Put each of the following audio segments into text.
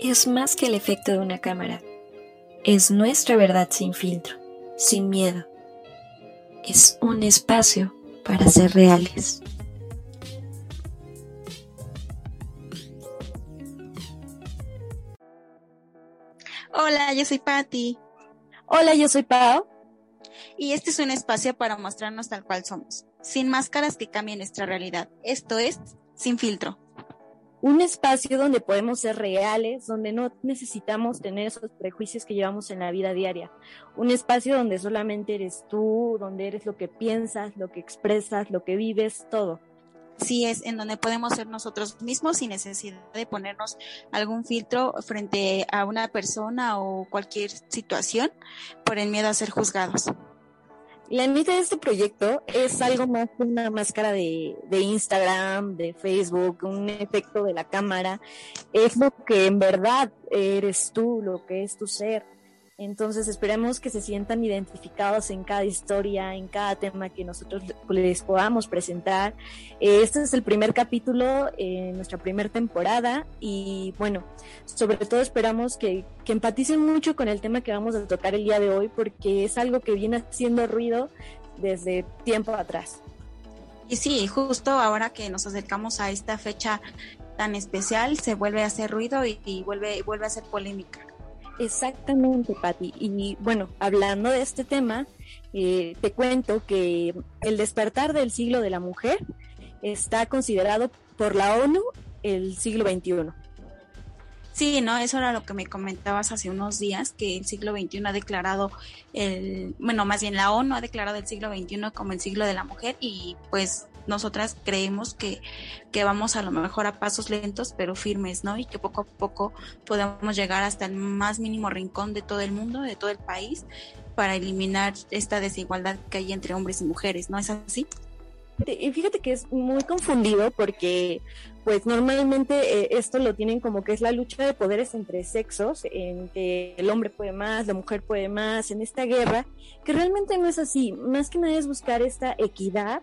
es más que el efecto de una cámara. Es nuestra verdad sin filtro, sin miedo. Es un espacio para ser reales. Hola, yo soy Patti. Hola, yo soy Pau. Y este es un espacio para mostrarnos tal cual somos, sin máscaras que cambien nuestra realidad. Esto es Sin Filtro un espacio donde podemos ser reales, donde no necesitamos tener esos prejuicios que llevamos en la vida diaria. Un espacio donde solamente eres tú, donde eres lo que piensas, lo que expresas, lo que vives, todo. Sí, es en donde podemos ser nosotros mismos sin necesidad de ponernos algún filtro frente a una persona o cualquier situación por el miedo a ser juzgados. La mitad de este proyecto es algo más que una máscara de, de, Instagram, de Facebook, un efecto de la cámara. Es lo que en verdad eres tú, lo que es tu ser. Entonces esperemos que se sientan identificados en cada historia, en cada tema que nosotros les podamos presentar. Eh, este es el primer capítulo en nuestra primera temporada y bueno, sobre todo esperamos que, que empaticen mucho con el tema que vamos a tocar el día de hoy porque es algo que viene haciendo ruido desde tiempo atrás. Y sí, justo ahora que nos acercamos a esta fecha tan especial, se vuelve a hacer ruido y, y vuelve, vuelve a ser polémica. Exactamente, Patti. Y bueno, hablando de este tema, eh, te cuento que el despertar del siglo de la mujer está considerado por la ONU el siglo XXI. Sí, no, eso era lo que me comentabas hace unos días, que el siglo XXI ha declarado el, bueno, más bien la ONU ha declarado el siglo XXI como el siglo de la mujer y pues nosotras creemos que, que vamos a lo mejor a pasos lentos pero firmes, ¿no? Y que poco a poco podamos llegar hasta el más mínimo rincón de todo el mundo, de todo el país, para eliminar esta desigualdad que hay entre hombres y mujeres, ¿no es así? Y fíjate que es muy confundido porque pues normalmente eh, esto lo tienen como que es la lucha de poderes entre sexos, en que el hombre puede más, la mujer puede más, en esta guerra, que realmente no es así, más que nada es buscar esta equidad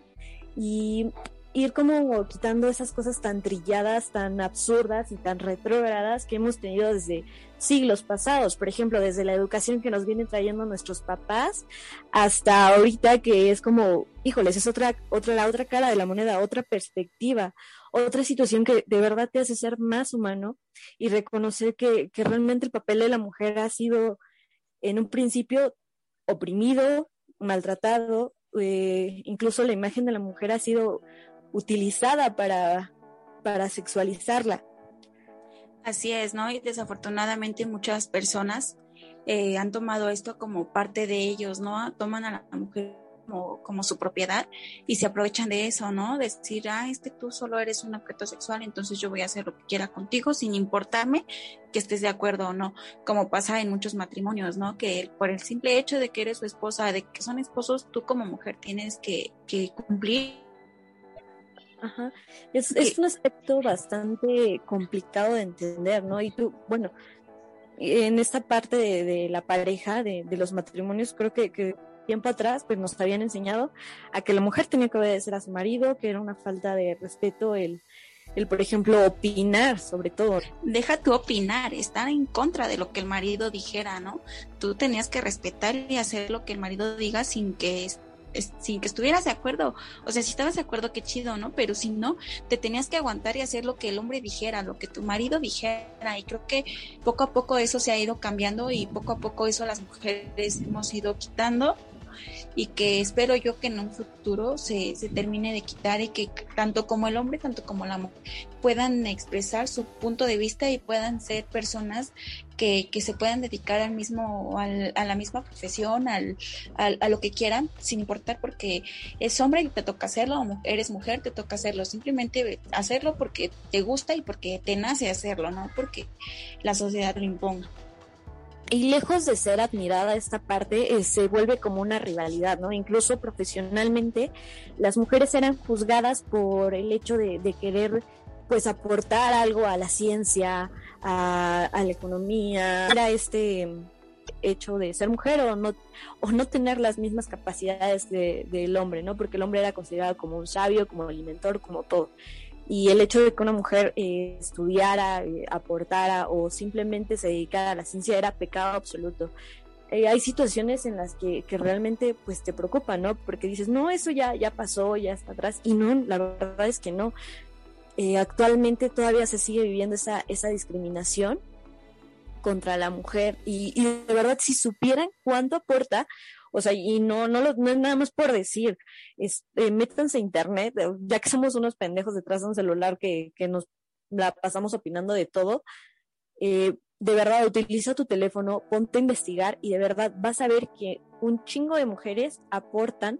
y ir como quitando esas cosas tan trilladas, tan absurdas y tan retrógradas que hemos tenido desde siglos pasados, por ejemplo, desde la educación que nos vienen trayendo nuestros papás hasta ahorita que es como, híjoles, es otra otra la otra cara de la moneda, otra perspectiva, otra situación que de verdad te hace ser más humano y reconocer que, que realmente el papel de la mujer ha sido en un principio oprimido, maltratado, eh, incluso la imagen de la mujer ha sido utilizada para, para sexualizarla. Así es, ¿no? Y desafortunadamente muchas personas eh, han tomado esto como parte de ellos, ¿no? Toman a la mujer como, su propiedad y se aprovechan de eso, ¿no? Decir, ah, este tú solo eres un objeto sexual, entonces yo voy a hacer lo que quiera contigo sin importarme que estés de acuerdo o no, como pasa en muchos matrimonios, ¿no? Que por el simple hecho de que eres su esposa, de que son esposos, tú como mujer tienes que, cumplir Ajá. Es, es, un aspecto bastante complicado de entender, ¿no? Y tú, bueno, en esta parte de, la pareja, de, de, los matrimonios, creo que, que, tiempo atrás, pues nos habían enseñado a que la mujer tenía que obedecer a su marido, que era una falta de respeto el, el por ejemplo, opinar sobre todo. Deja tu opinar, estar en contra de lo que el marido dijera, ¿no? Tú tenías que respetar y hacer lo que el marido diga sin que sin que estuvieras de acuerdo. O sea, si estabas de acuerdo, qué chido, ¿no? Pero si no, te tenías que aguantar y hacer lo que el hombre dijera, lo que tu marido dijera. Y creo que poco a poco eso se ha ido cambiando y poco a poco eso las mujeres hemos ido quitando y que espero yo que en un futuro se, se termine de quitar y que tanto como el hombre, tanto como la mujer puedan expresar su punto de vista y puedan ser personas que, que se puedan dedicar al mismo, al, a la misma profesión, al, al, a lo que quieran, sin importar porque es hombre y te toca hacerlo, o eres mujer, te toca hacerlo, simplemente hacerlo porque te gusta y porque te nace hacerlo, no porque la sociedad lo imponga y lejos de ser admirada esta parte, eh, se vuelve como una rivalidad, ¿no? Incluso profesionalmente, las mujeres eran juzgadas por el hecho de, querer, pues, aportar algo a la ciencia, a, la economía, era este hecho de ser mujer o no, o no tener las mismas capacidades del hombre, ¿no? Porque el hombre era considerado como un sabio, como el inventor, como todo. Y el hecho de que una mujer eh, estudiara, eh, aportara o simplemente se dedicara a la ciencia era pecado absoluto. Eh, hay situaciones en las que, que, realmente pues te preocupa, ¿no? Porque dices, no, eso ya, ya pasó, ya está atrás. Y no, la verdad es que no. actualmente todavía se sigue viviendo esa, esa discriminación contra la mujer. Y, y de verdad, si supieran cuánto aporta, o sea, y no, no, lo, no es nada más por decir, es, eh, métanse a internet, eh, ya que somos unos pendejos detrás de un celular que, que nos la pasamos opinando de todo, eh, de verdad utiliza tu teléfono, ponte a investigar y de verdad vas a ver que un chingo de mujeres aportan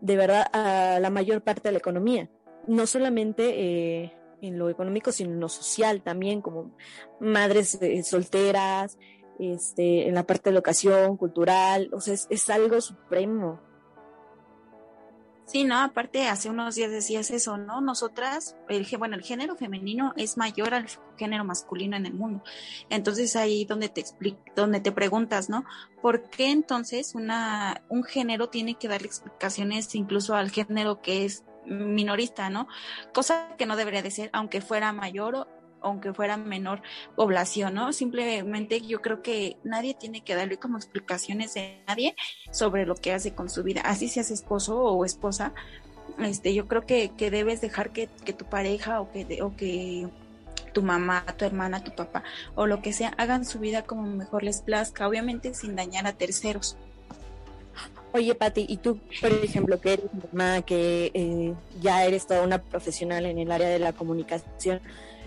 de verdad a la mayor parte de la economía. No solamente en lo económico, sino en lo social también, como madres solteras, este, en la parte de educación, cultural, o sea, es, algo supremo. Sí, no, aparte hace unos días decías eso, ¿no? Nosotras, el, bueno, el género femenino es mayor al género masculino en el mundo. Entonces ahí donde te donde te preguntas, ¿no? ¿Por qué entonces una, un género tiene que darle explicaciones incluso al género que es minorista, ¿no? Cosa que no debería de ser, aunque fuera mayor aunque fuera menor población, ¿no? Simplemente yo creo que nadie tiene que darle como explicaciones a nadie sobre lo que hace con su vida, así seas esposo o esposa, este, yo creo que, que debes dejar que, que tu pareja o que, o que tu mamá, tu hermana, tu papá o lo que sea hagan su vida como mejor les plazca, obviamente sin dañar a terceros. Oye, Pati, y tú, por ejemplo, que eres mamá, que eh, ya eres toda una profesional en el área de la comunicación,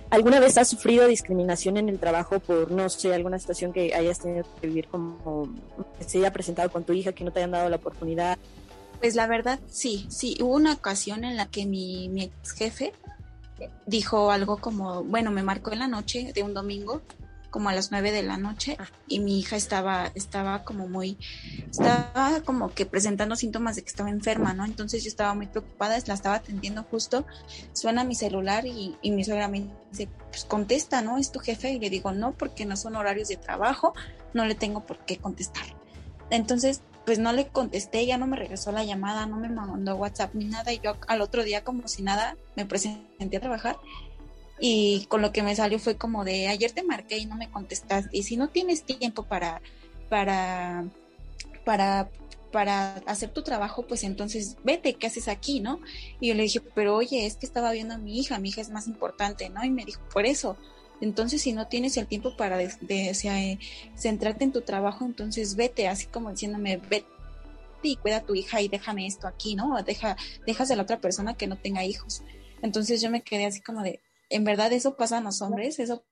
¿Alguna vez has sufrido discriminación en el trabajo por, no sé, alguna situación que hayas tenido que vivir como se haya presentado con tu hija, que no te hayan dado la oportunidad? Pues la verdad, sí, sí. Hubo una ocasión en la que mi, mi ex jefe dijo algo como, bueno, me marcó en la noche de un domingo como a las nueve de la noche ah. y mi hija estaba, estaba como muy, estaba como que presentando síntomas de que estaba enferma, ¿no? Entonces yo estaba muy preocupada, la estaba atendiendo justo, suena mi celular y, y mi suegra me dice, pues contesta, ¿no? Es tu jefe y le digo, no, porque no son horarios de trabajo, no le tengo por qué contestar. Entonces, pues no le contesté, ya no me regresó la llamada, no me mandó WhatsApp ni nada y yo al otro día como si nada me presenté a trabajar y con lo que me salió fue como de ayer te marqué y no me contestaste y si no tienes tiempo para para para para hacer tu trabajo, pues entonces vete, ¿qué haces aquí, no? Y yo le dije, pero oye, es que estaba viendo a mi hija, mi hija es más importante, ¿no? Y me dijo, por eso, entonces si no tienes el tiempo para de, centrarte en tu trabajo, entonces vete, así como diciéndome, vete y cuida a tu hija y déjame esto aquí, ¿no? Deja, dejas a la otra persona que no tenga hijos. Entonces yo me quedé así como de, en verdad eso pasa en los hombres, eso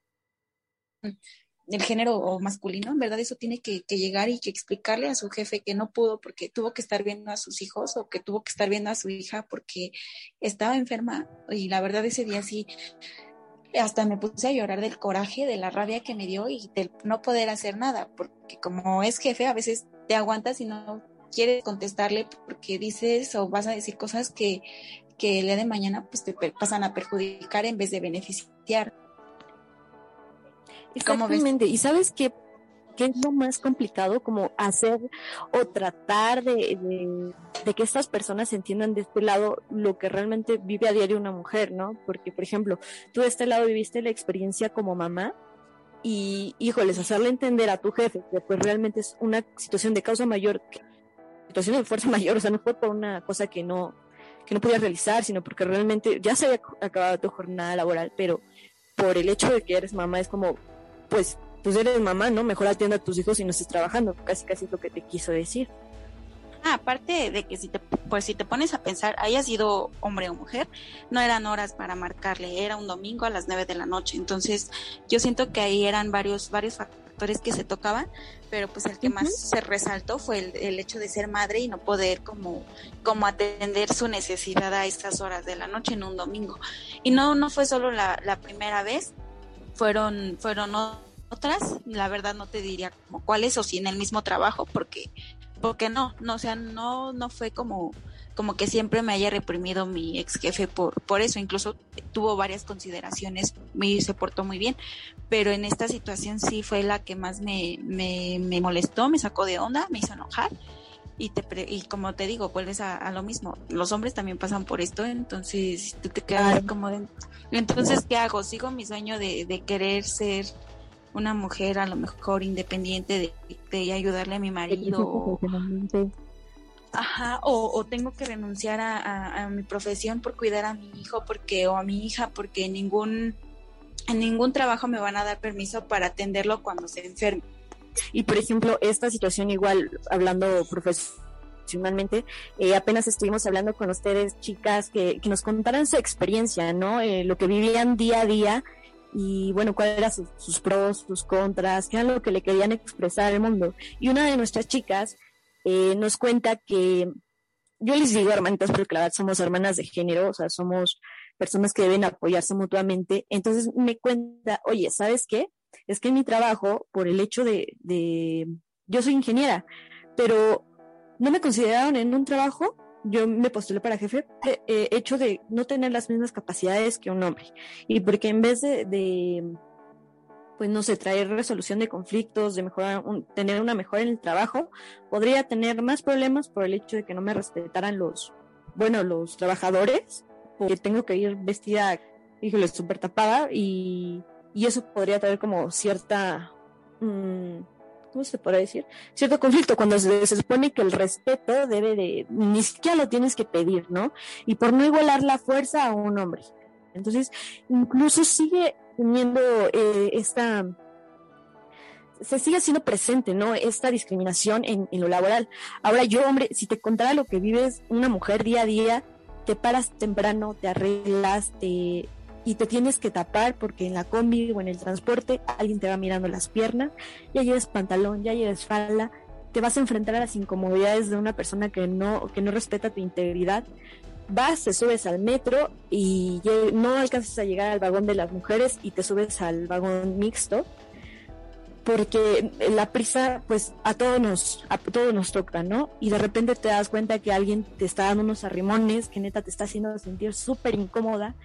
el género masculino, en verdad eso tiene que, llegar y que explicarle a su jefe que no pudo porque tuvo que estar viendo a sus hijos o que tuvo que estar viendo a su hija porque estaba enferma. Y la verdad ese día sí hasta me puse a llorar del coraje, de la rabia que me dio y del no poder hacer nada, porque como es jefe a veces te aguantas y no quieres contestarle porque dices o vas a decir cosas que que el día de mañana pues te pasan a perjudicar en vez de beneficiar. Exactamente. ¿Y sabes qué, qué es lo más complicado? Como hacer o tratar de, de, que estas personas entiendan de este lado lo que realmente vive a diario una mujer, ¿no? Porque, por ejemplo, tú de este lado viviste la experiencia como mamá y, híjoles, hacerle entender a tu jefe que pues realmente es una situación de causa mayor, situación de fuerza mayor, o sea, no fue por una cosa que no, que no podías realizar, sino porque realmente ya se había acabado tu jornada laboral, pero por el hecho de que eres mamá es como, pues, pues eres mamá, ¿no? Mejor atienda a tus hijos y no estés trabajando, casi casi es lo que te quiso decir. Ah, aparte de que si te, pues si te pones a pensar, haya sido hombre o mujer, no eran horas para marcarle, era un domingo a las nueve de la noche. Entonces, yo siento que ahí eran varios, varios factores que se tocaban, pero pues el que más se resaltó fue el, hecho de ser madre y no poder como, como atender su necesidad a estas horas de la noche en un domingo. Y no, no fue solo la, la primera vez, fueron, fueron otras, la verdad no te diría como cuáles o si en el mismo trabajo, porque, porque no, no, o sea, no, no fue como como que siempre me haya reprimido mi ex jefe por, por eso, incluso tuvo varias consideraciones y se portó muy bien, pero en esta situación sí fue la que más me, me, me molestó, me sacó de onda, me hizo enojar y te y como te digo vuelves a, lo mismo los hombres también pasan por esto entonces tú te quedas como de, entonces qué hago sigo mi sueño de, de, querer ser una mujer a lo mejor independiente de, de ayudarle a mi marido ajá o, tengo que renunciar a, mi profesión por cuidar a mi hijo porque o a mi hija porque ningún en ningún trabajo me van a dar permiso para atenderlo cuando se enferme y por ejemplo, esta situación igual, hablando profesionalmente, eh, apenas estuvimos hablando con ustedes, chicas, que, que nos contaran su experiencia, ¿no? Eh, lo que vivían día a día y bueno, cuáles eran sus, pros, sus contras, qué era lo que le querían expresar al mundo. Y una de nuestras chicas eh, nos cuenta que, yo les digo hermanitas porque la somos hermanas de género, o sea, somos personas que deben apoyarse mutuamente. Entonces me cuenta, oye, ¿sabes qué? es que en mi trabajo, por el hecho de, de yo soy ingeniera, pero no me consideraron en un trabajo, yo me postulé para jefe, eh, hecho de no tener las mismas capacidades que un hombre. Y porque en vez de, de pues no sé, traer resolución de conflictos, de mejorar, tener una mejora en el trabajo, podría tener más problemas por el hecho de que no me respetaran los, bueno, los trabajadores, porque tengo que ir vestida, híjole, súper tapada y y eso podría traer como cierta, mm, ¿cómo se puede decir? Cierto conflicto cuando se, supone que el respeto debe de, ni siquiera lo tienes que pedir, ¿no? Y por no igualar la fuerza a un hombre. Entonces, incluso sigue teniendo eh, esta, se sigue siendo presente, ¿no? Esta discriminación en, en, lo laboral. Ahora yo, hombre, si te contara lo que vives una mujer día a día, te paras temprano, te arreglas, te y te tienes que tapar porque en la combi o en el transporte alguien te va mirando las piernas, ya lleves pantalón, ya lleves falda, te vas a enfrentar a las incomodidades de una persona que no, que no respeta tu integridad. Vas, te subes al metro y no alcanzas a llegar al vagón de las mujeres y te subes al vagón mixto porque la prisa pues a todos nos a todos nos toca, ¿no? Y de repente te das cuenta que alguien te está dando unos arrimones que neta te está haciendo sentir súper incómoda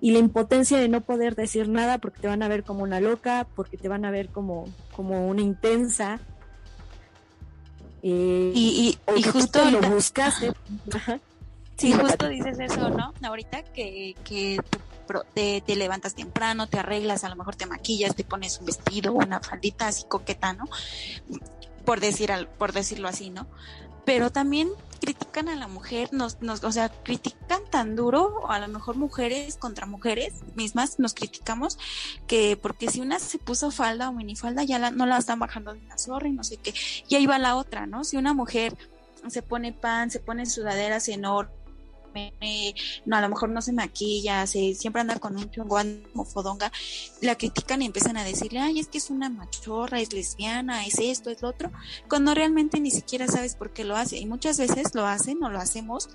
y la impotencia de no poder decir nada porque te van a ver como una loca, porque te van a ver como como una intensa. Eh, y, y, justo lo buscaste. Sí, justo dices eso, ¿no? Ahorita que, que te, te, levantas temprano, te arreglas, a lo mejor te maquillas, te pones un vestido, una faldita así coqueta, ¿no? Por, decir, por decirlo así, ¿no? Pero también critican a la mujer, nos, nos, o sea, critican tan duro, o a lo mejor mujeres contra mujeres mismas nos criticamos, que porque si una se puso falda o minifalda, ya la, no la están bajando de una zorra y no sé qué, y ahí va la otra, ¿no? Si una mujer se pone pan, se pone sudaderas enormes, no, a lo mejor no se maquilla, se, siempre anda con un chongón como fodonga, la critican y empiezan a decirle, ay, es que es una machorra, es lesbiana, es esto, es lo otro, cuando realmente ni siquiera sabes por qué lo hace. Y muchas veces lo hacen o lo hacemos,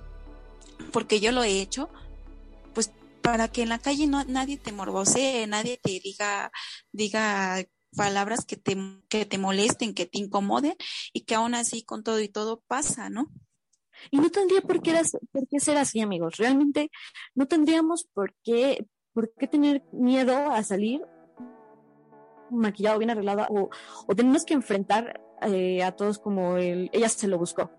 porque yo lo he hecho, pues para que en la calle no, nadie te morbosee, nadie te diga, diga palabras que te, que te molesten, que te incomoden y que aún así con todo y todo pasa, ¿no? Y no tendría por qué, por qué ser así, amigos. Realmente no tendríamos por qué, por qué tener miedo a salir maquillado, bien arreglada, o, o tenemos que enfrentar eh, a todos como el, ella se lo buscó,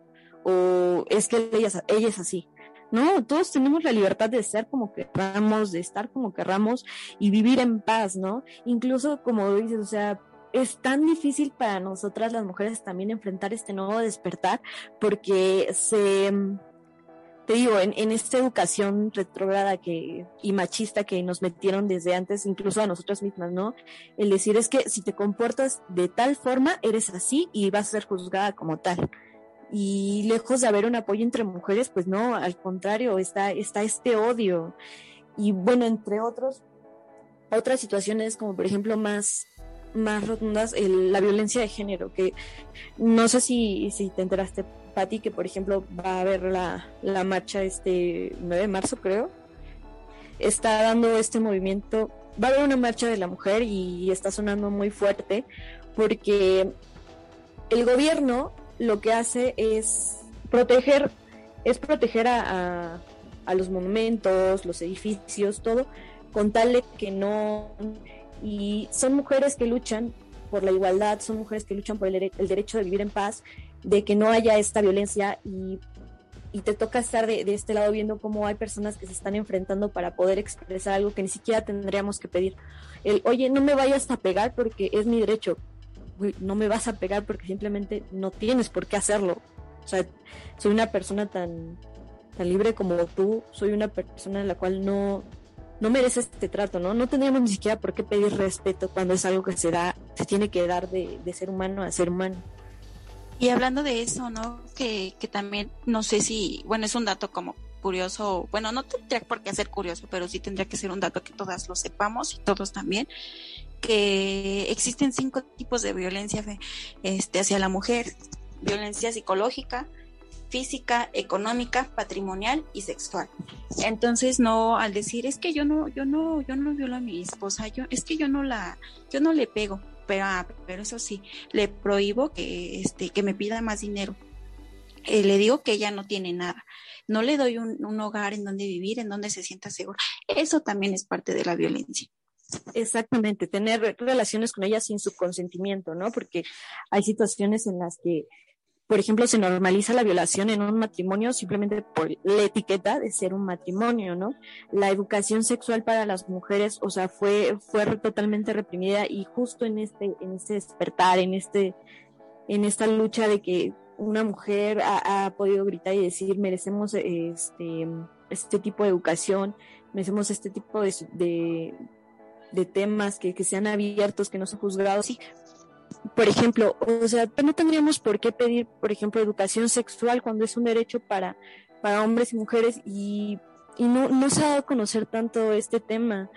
o es que ella, ella es así. No, todos tenemos la libertad de ser como querramos, de estar como querramos y vivir en paz, ¿no? Incluso como dices, o sea, es tan difícil para nosotras las mujeres también enfrentar este nuevo despertar porque se te digo, en, en, esta educación retrógrada que, y machista que nos metieron desde antes, incluso a nosotras mismas, ¿no? El decir es que si te comportas de tal forma, eres así y vas a ser juzgada como tal. Y lejos de haber un apoyo entre mujeres, pues no, al contrario, está, está este odio. Y bueno, entre otros, otras situaciones como por ejemplo más más rotundas la violencia de género, que no sé si, si te enteraste, Patti, que por ejemplo va a haber la, la marcha este 9 de marzo, creo. Está dando este movimiento, va a haber una marcha de la mujer y está sonando muy fuerte porque el gobierno lo que hace es proteger, es proteger a, a los monumentos, los edificios, todo, con tal de que no y son mujeres que luchan por la igualdad, son mujeres que luchan por el, derecho de vivir en paz de que no haya esta violencia y, te toca estar de, de, este lado viendo cómo hay personas que se están enfrentando para poder expresar algo que ni siquiera tendríamos que pedir. El, oye, no me vayas a pegar porque es mi derecho. no me vas a pegar porque simplemente no tienes por qué hacerlo. O sea, soy una persona tan, tan libre como tú, soy una persona en la cual no, no merece este trato, ¿no? No tendríamos ni siquiera por qué pedir respeto cuando es algo que se da, se tiene que dar de, de ser humano a ser humano. Y hablando de eso, ¿no? Que, que también, no sé si, bueno, es un dato como curioso, bueno, no tendría por qué ser curioso, pero sí tendría que ser un dato que todas lo sepamos y todos también, que existen cinco tipos de violencia este, hacia la mujer, violencia psicológica, física, económica, patrimonial y sexual. Entonces, no, al decir es que yo no, yo no, yo no violo a mi esposa, yo, es que yo no la, yo no le pego, pero, ah, pero eso sí, le prohíbo que, este, que me pida más dinero. Eh, le digo que ella no tiene nada. No le doy un, un hogar en donde vivir, en donde se sienta segura. Eso también es parte de la violencia. Exactamente, tener relaciones con ella sin su consentimiento, ¿no? Porque hay situaciones en las que por ejemplo, se normaliza la violación en un matrimonio simplemente por la etiqueta de ser un matrimonio, ¿no? La educación sexual para las mujeres, o sea, fue, fue totalmente reprimida y justo en este, en este despertar, en este, en esta lucha de que una mujer ha, ha podido gritar y decir merecemos este, este tipo de educación, merecemos este tipo de, de, temas que, que sean abiertos, que no sean juzgados. Sí, por ejemplo, o sea, no tendríamos por qué pedir, por ejemplo, educación sexual cuando es un derecho para, para hombres y mujeres y, y no, no se ha dado a conocer tanto este tema.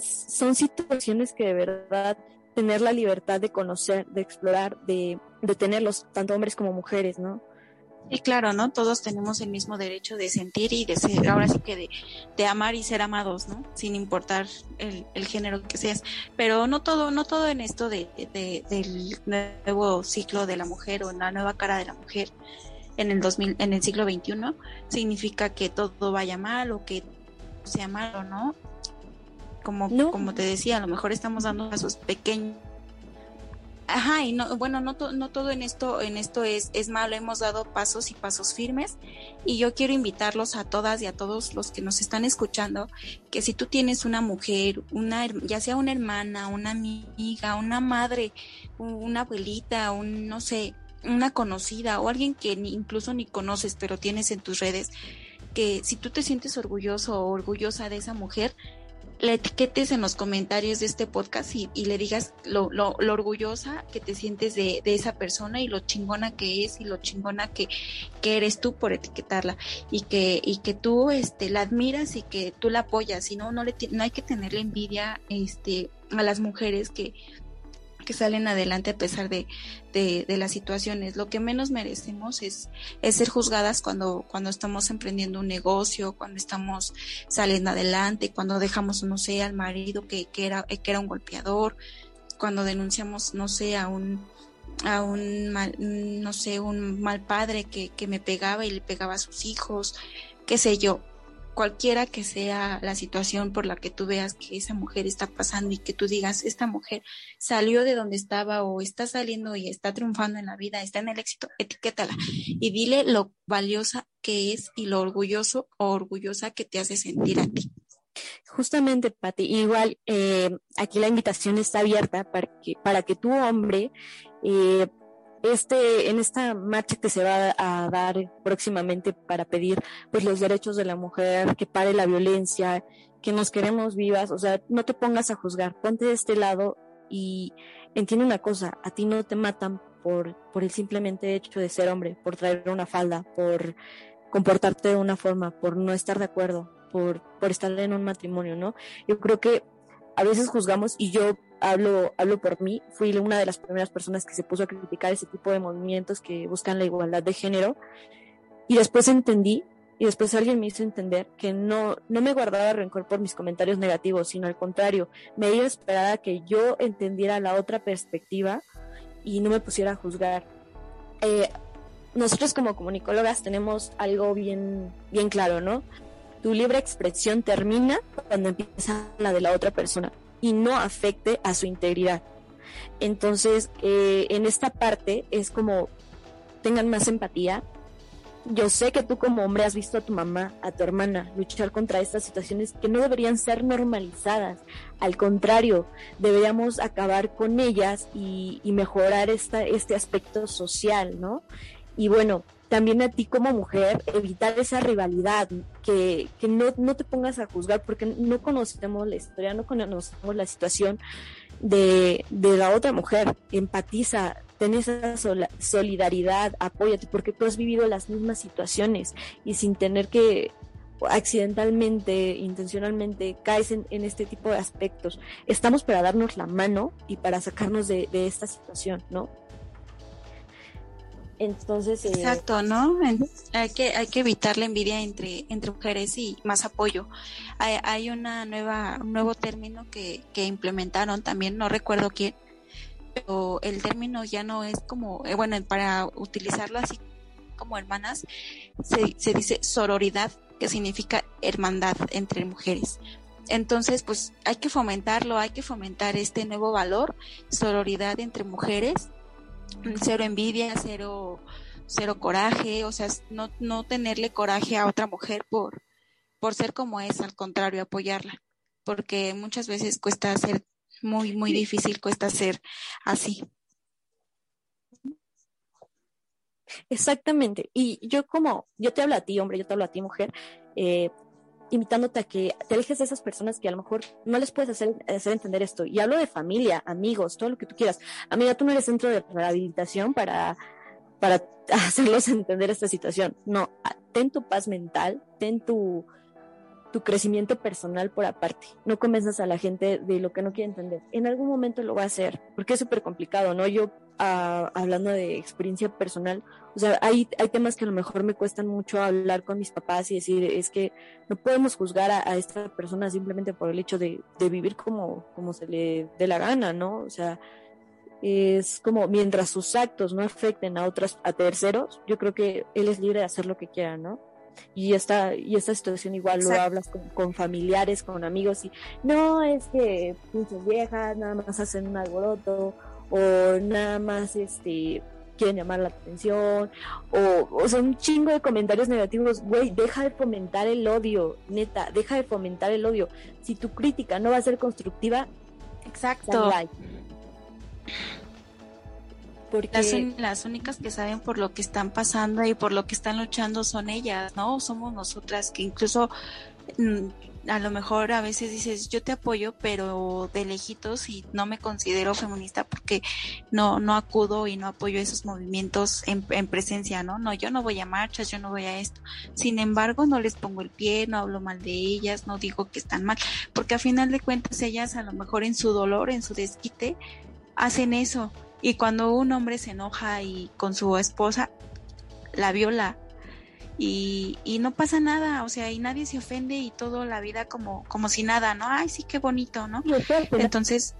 son situaciones que de verdad tener la libertad de conocer, de explorar, de, de tenerlos, tanto hombres como mujeres, ¿no? Sí, claro, ¿no? Todos tenemos el mismo derecho de sentir y de ser, ahora sí que de, de amar y ser amados, ¿no? Sin importar el, el, género que seas. Pero no todo, no todo en esto de, de, del nuevo ciclo de la mujer o en la nueva cara de la mujer en el 2000, en el siglo XXI significa que todo vaya mal o que sea malo, ¿no? Como, no. como te decía, a lo mejor estamos dando pasos pequeños Ajá, y no, bueno, no, to, todo en esto, en esto es, es malo, hemos dado pasos y pasos firmes y yo quiero invitarlos a todas y a todos los que nos están escuchando, que si tú tienes una mujer, una, ya sea una hermana, una amiga, una madre, una abuelita, un, no sé, una conocida o alguien que ni, incluso ni conoces, pero tienes en tus redes, que si tú te sientes orgulloso o orgullosa de esa mujer, la etiquetes en los comentarios de este podcast y, le digas lo, lo, lo, orgullosa que te sientes de, esa persona y lo chingona que es y lo chingona que, eres tú por etiquetarla y que, y que tú este, la admiras y que tú la apoyas. Y no, no, le, no hay que tenerle envidia este, a las mujeres que que salen adelante a pesar de, de, las situaciones. Lo que menos merecemos es, es ser juzgadas cuando, cuando estamos emprendiendo un negocio, cuando estamos saliendo adelante, cuando dejamos, no sé, al marido que, que, era, que era un golpeador, cuando denunciamos, no sé, a un, a un mal, no sé, un mal padre que, que me pegaba y le pegaba a sus hijos, qué sé yo cualquiera que sea la situación por la que tú veas que esa mujer está pasando y que tú digas, esta mujer salió de donde estaba o está saliendo y está triunfando en la vida, está en el éxito, etiquétala y dile lo valiosa que es y lo orgulloso o orgullosa que te hace sentir a ti. Justamente, Pati, igual eh, aquí la invitación está abierta para que, para que tu hombre eh, este, en esta marcha que se va a dar próximamente para pedir pues los derechos de la mujer, que pare la violencia, que nos queremos vivas, o sea, no te pongas a juzgar, ponte de este lado y entiende una cosa, a ti no te matan por, por el simplemente hecho de ser hombre, por traer una falda, por comportarte de una forma, por no estar de acuerdo, por, por estar en un matrimonio, ¿no? Yo creo que a veces juzgamos y yo hablo, hablo por mí, fui una de las primeras personas que se puso a criticar ese tipo de movimientos que buscan la igualdad de género. Y después entendí, y después alguien me hizo entender que no, no me guardaba rencor por mis comentarios negativos, sino al contrario, me iba a esperar a que yo entendiera la otra perspectiva y no me pusiera a juzgar. Eh, nosotros como comunicólogas tenemos algo bien, bien claro, ¿no? Tu libre expresión termina cuando empieza la de la otra persona y no afecte a su integridad. Entonces, eh, en esta parte es como tengan más empatía. Yo sé que tú como hombre has visto a tu mamá, a tu hermana luchar contra estas situaciones que no deberían ser normalizadas. Al contrario, deberíamos acabar con ellas y, mejorar esta, este aspecto social, ¿no? Y bueno, también a ti como mujer, evitar esa rivalidad, que, que no, no, te pongas a juzgar porque no conocemos la historia, no conocemos la situación de, de la otra mujer. Empatiza, ten esa solidaridad, apóyate, porque tú has vivido las mismas situaciones y sin tener que accidentalmente, intencionalmente, caes en, este tipo de aspectos. Estamos para darnos la mano y para sacarnos de, esta situación, ¿no? Entonces. Eh, Exacto, ¿no? Hay que, hay que evitar la envidia entre, entre mujeres y más apoyo. Hay, hay una nueva, un nuevo término que, que implementaron también, no recuerdo quién, pero el término ya no es como, eh, bueno, para utilizarlo así como hermanas, se, se dice sororidad, que significa hermandad entre mujeres. Entonces, pues hay que fomentarlo, hay que fomentar este nuevo valor, sororidad entre mujeres, cero envidia, cero, cero coraje, o sea, no, no tenerle coraje a otra mujer por, por ser como es, al contrario, apoyarla, porque muchas veces cuesta ser muy, muy difícil cuesta ser así. Exactamente. Y yo como, yo te hablo a ti, hombre, yo te hablo a ti, mujer, eh, invitándote a que te alejes de esas personas que a lo mejor no les puedes hacer, hacer entender esto. Y hablo de familia, amigos, todo lo que tú quieras. Amiga, tú no eres centro de rehabilitación para, para hacerlos entender esta situación. No, ten tu paz mental, ten tu, tu crecimiento personal por aparte. No convenzas a la gente de lo que no quiere entender. En algún momento lo va a hacer, porque es súper complicado, ¿no? Yo, ah, hablando de experiencia personal, o sea, hay, hay temas que a lo mejor me cuestan mucho hablar con mis papás y decir, es que no podemos juzgar a, esta persona simplemente por el hecho de, de vivir como, como se le dé la gana, ¿no? O sea, es como mientras sus actos no afecten a otras, a terceros, yo creo que él es libre de hacer lo que quiera, ¿no? y esta, y esta situación igual lo hablas con, familiares, con amigos y no es que muchas viejas nada más hacen un alboroto o nada más este quieren llamar la atención o, o sea, un chingo de comentarios negativos, güey, deja de fomentar el odio, neta, deja de fomentar el odio. Si tu crítica no va a ser constructiva, exacto. Porque las, únicas que saben por lo que están pasando y por lo que están luchando son ellas, ¿no? Somos nosotras que incluso mm, a lo mejor a veces dices yo te apoyo pero de lejitos y no me considero feminista porque no no acudo y no apoyo esos movimientos en, en, presencia no no yo no voy a marchas yo no voy a esto sin embargo no les pongo el pie no hablo mal de ellas no digo que están mal porque a final de cuentas ellas a lo mejor en su dolor en su desquite hacen eso. Y cuando un hombre se enoja y con su esposa la viola y, y no pasa nada, o sea, y nadie se ofende y todo la vida como, como si nada, ¿no? Ay, sí, qué bonito, ¿no? Entonces,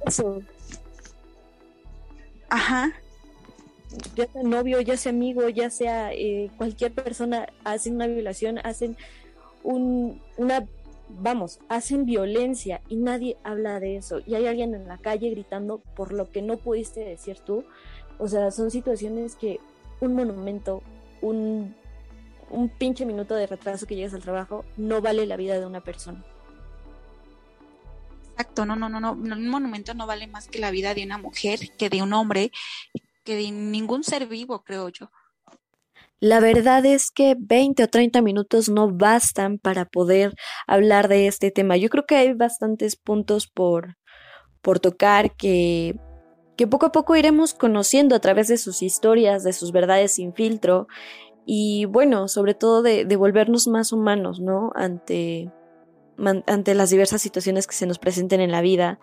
ajá. Ya sea novio, ya sea amigo, ya sea eh, cualquier persona, hacen una violación, hacen un, una vamos, hacen violencia y nadie habla de eso. Y hay alguien en la calle gritando por lo que no pudiste decir tú. O sea, son situaciones que un monumento, un, un pinche minuto de retraso que llegas al trabajo, no vale la vida de una persona. Exacto, no, no, no, no, un monumento no vale más que la vida de una mujer, que de un hombre, que de ningún ser vivo, creo yo. La verdad es que 20 o 30 minutos no bastan para poder hablar de este tema. Yo creo que hay bastantes puntos por, por tocar que, que poco a poco iremos conociendo a través de sus historias, de sus verdades sin filtro y bueno, sobre todo de, de volvernos más humanos, ¿no? Ante, ante las diversas situaciones que se nos presenten en la vida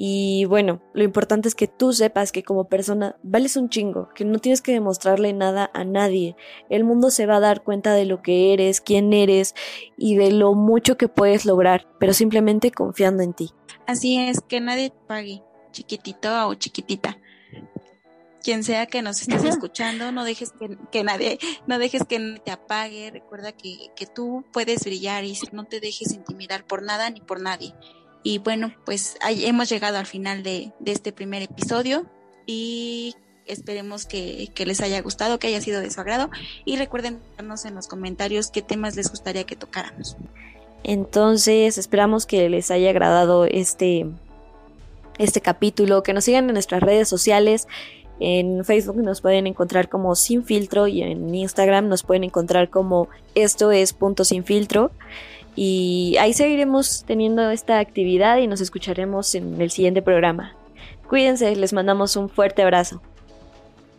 y bueno, lo importante es que tú sepas que como persona vales un chingo, que no tienes que demostrarle nada a nadie. El mundo se va a dar cuenta de lo que eres, quién eres y de lo mucho que puedes lograr, pero simplemente confiando en ti. Así es, que nadie pague, chiquitito o chiquitita. Quien sea que nos estés escuchando, no dejes que, nadie, no dejes que te apague. Recuerda que, que tú puedes brillar y no te dejes intimidar por nada ni por nadie. Y bueno, pues ahí hemos llegado al final de, este primer episodio y esperemos que, que, les haya gustado, que haya sido de su agrado y recuerden darnos en los comentarios qué temas les gustaría que tocáramos. Entonces, esperamos que les haya agradado este, este capítulo, que nos sigan en nuestras redes sociales. En Facebook nos pueden encontrar como Sin Filtro y en Instagram nos pueden encontrar como esto es punto sin filtro. Y ahí seguiremos teniendo esta actividad y nos escucharemos en el siguiente programa. Cuídense, les mandamos un fuerte abrazo.